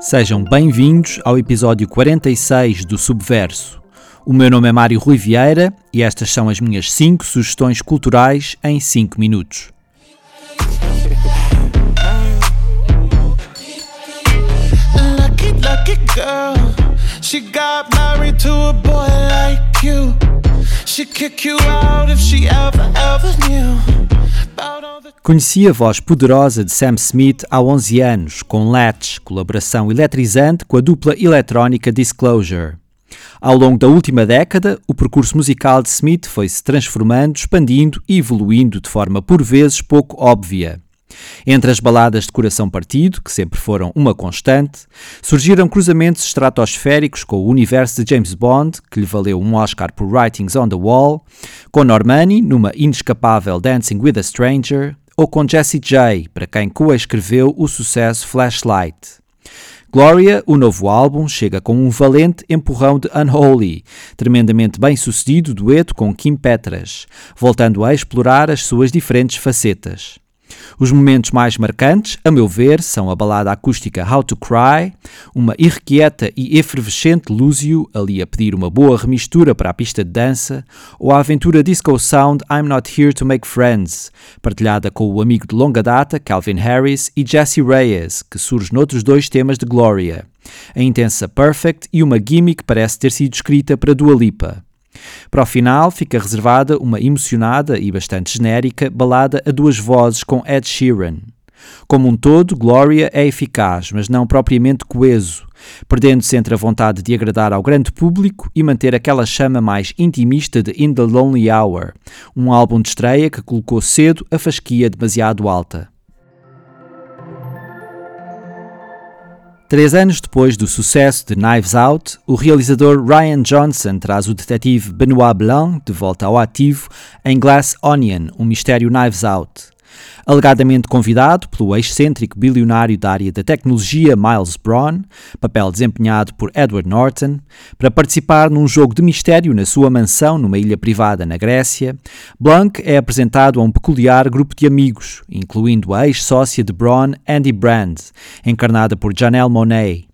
Sejam bem-vindos ao episódio 46 do Subverso. O meu nome é Mário Rui Vieira e estas são as minhas 5 sugestões culturais em 5 minutos. Lucky, lucky girl. She got married to a boy like you. Conheci a voz poderosa de Sam Smith há 11 anos, com Latch, colaboração eletrizante com a dupla eletrónica Disclosure. Ao longo da última década, o percurso musical de Smith foi se transformando, expandindo e evoluindo de forma por vezes pouco óbvia. Entre as baladas de coração partido, que sempre foram uma constante, surgiram cruzamentos estratosféricos com o universo de James Bond, que lhe valeu um Oscar por Writings on the Wall, com Normani numa inescapável Dancing with a Stranger, ou com Jessie J, para quem coescreveu o sucesso Flashlight. Gloria, o novo álbum, chega com um valente empurrão de Unholy, tremendamente bem sucedido dueto com Kim Petras, voltando a explorar as suas diferentes facetas. Os momentos mais marcantes, a meu ver, são a balada acústica How to Cry, uma irrequieta e efervescente Lúcio ali a pedir uma boa remistura para a pista de dança, ou a aventura disco sound I'm Not Here to Make Friends, partilhada com o amigo de longa data Calvin Harris e Jesse Reyes, que surge noutros dois temas de Gloria. A intensa Perfect e uma gimmick parece ter sido escrita para Dua Lipa. Para o final fica reservada uma emocionada e bastante genérica balada a duas vozes com Ed Sheeran. Como um todo, Gloria é eficaz, mas não propriamente coeso, perdendo-se entre a vontade de agradar ao grande público e manter aquela chama mais intimista de In the Lonely Hour, um álbum de estreia que colocou cedo a fasquia demasiado alta. Três anos depois do sucesso de Knives Out, o realizador Ryan Johnson traz o detetive Benoit Blanc de volta ao ativo em Glass Onion, um mistério Knives Out alegadamente convidado pelo excêntrico bilionário da área da tecnologia Miles Braun, papel desempenhado por Edward Norton, para participar num jogo de mistério na sua mansão numa ilha privada na Grécia, Blanc é apresentado a um peculiar grupo de amigos, incluindo a ex-sócia de Braun, Andy Brand, encarnada por Janelle Monet.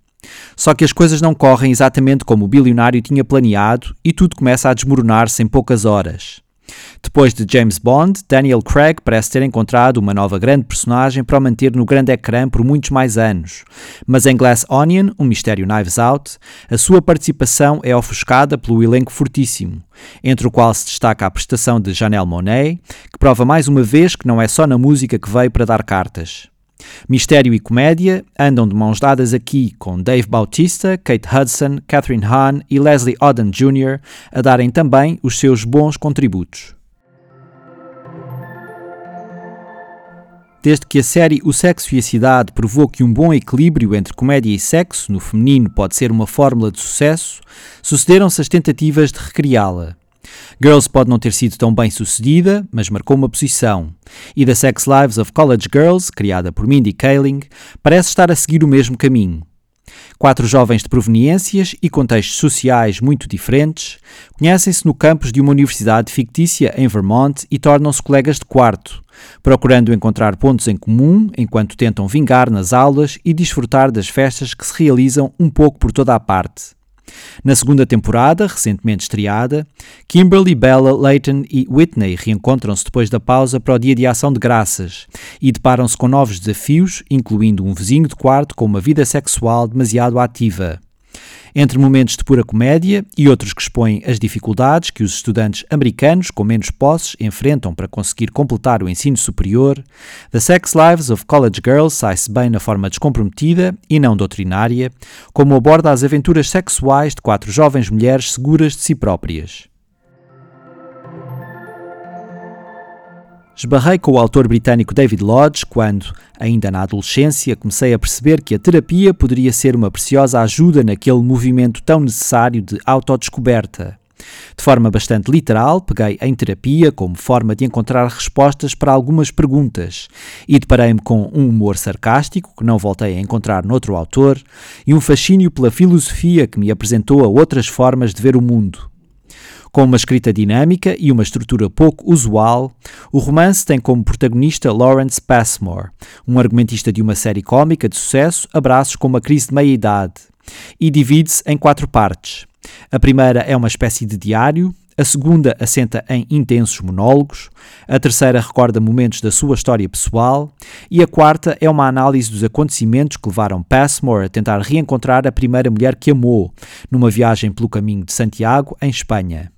Só que as coisas não correm exatamente como o bilionário tinha planeado e tudo começa a desmoronar-se em poucas horas. Depois de James Bond, Daniel Craig parece ter encontrado uma nova grande personagem para o manter no grande ecrã por muitos mais anos. Mas em Glass Onion, um mistério Knives Out, a sua participação é ofuscada pelo elenco fortíssimo, entre o qual se destaca a prestação de Janelle Monet, que prova mais uma vez que não é só na música que veio para dar cartas. Mistério e comédia andam de mãos dadas aqui com Dave Bautista, Kate Hudson, Catherine Hahn e Leslie Odom Jr. a darem também os seus bons contributos. Desde que a série O Sexo e a Cidade provou que um bom equilíbrio entre comédia e sexo no feminino pode ser uma fórmula de sucesso, sucederam-se as tentativas de recriá-la. Girls pode não ter sido tão bem sucedida, mas marcou uma posição. E The Sex Lives of College Girls, criada por Mindy Kaling, parece estar a seguir o mesmo caminho. Quatro jovens de proveniências e contextos sociais muito diferentes conhecem-se no campus de uma universidade fictícia em Vermont e tornam-se colegas de quarto, procurando encontrar pontos em comum enquanto tentam vingar nas aulas e desfrutar das festas que se realizam um pouco por toda a parte. Na segunda temporada, recentemente estreada, Kimberly, Bella, Leighton e Whitney reencontram-se depois da pausa para o Dia de Ação de Graças e deparam-se com novos desafios, incluindo um vizinho de quarto com uma vida sexual demasiado ativa entre momentos de pura comédia e outros que expõem as dificuldades que os estudantes americanos com menos posses enfrentam para conseguir completar o ensino superior, The Sex Lives of College Girls sai-se bem na forma descomprometida e não doutrinária, como aborda as aventuras sexuais de quatro jovens mulheres seguras de si próprias. Esbarrei com o autor britânico David Lodge quando, ainda na adolescência, comecei a perceber que a terapia poderia ser uma preciosa ajuda naquele movimento tão necessário de autodescoberta. De forma bastante literal, peguei em terapia como forma de encontrar respostas para algumas perguntas e deparei-me com um humor sarcástico que não voltei a encontrar noutro autor e um fascínio pela filosofia que me apresentou a outras formas de ver o mundo. Com uma escrita dinâmica e uma estrutura pouco usual, o romance tem como protagonista Lawrence Passmore, um argumentista de uma série cómica de sucesso, Abraços com uma crise de meia-idade, e divide-se em quatro partes. A primeira é uma espécie de diário, a segunda assenta em intensos monólogos, a terceira recorda momentos da sua história pessoal e a quarta é uma análise dos acontecimentos que levaram Passmore a tentar reencontrar a primeira mulher que amou, numa viagem pelo caminho de Santiago, em Espanha.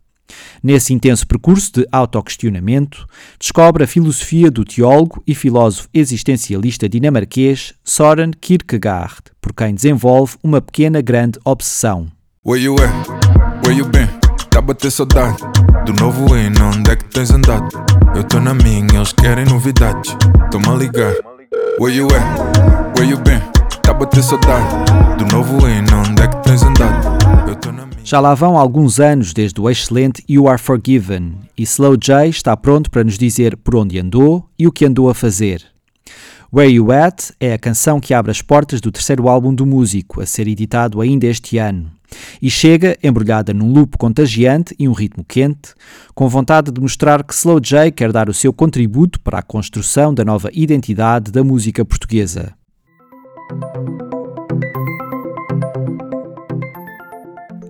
Nesse intenso percurso de autoquestionamento, descobre a filosofia do teólogo e filósofo existencialista dinamarquês Soren Kierkegaard, por quem desenvolve uma pequena grande obsessão. Where you at? Where you been? Tá bater saudade do novo hino, onde é que tens andado? Eu tô na minha, eles querem. Toma ligar. Where you at? Where you been? Tá bater saudade do novo hino, onde é que tens andado? Eu tô. Já lá vão alguns anos desde o excelente You Are Forgiven e Slow J está pronto para nos dizer por onde andou e o que andou a fazer. Where You At é a canção que abre as portas do terceiro álbum do músico, a ser editado ainda este ano e chega embrulhada num loop contagiante e um ritmo quente, com vontade de mostrar que Slow J quer dar o seu contributo para a construção da nova identidade da música portuguesa.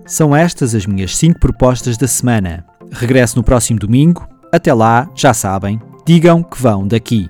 São estas as minhas 5 propostas da semana. Regresso no próximo domingo. Até lá, já sabem, digam que vão daqui.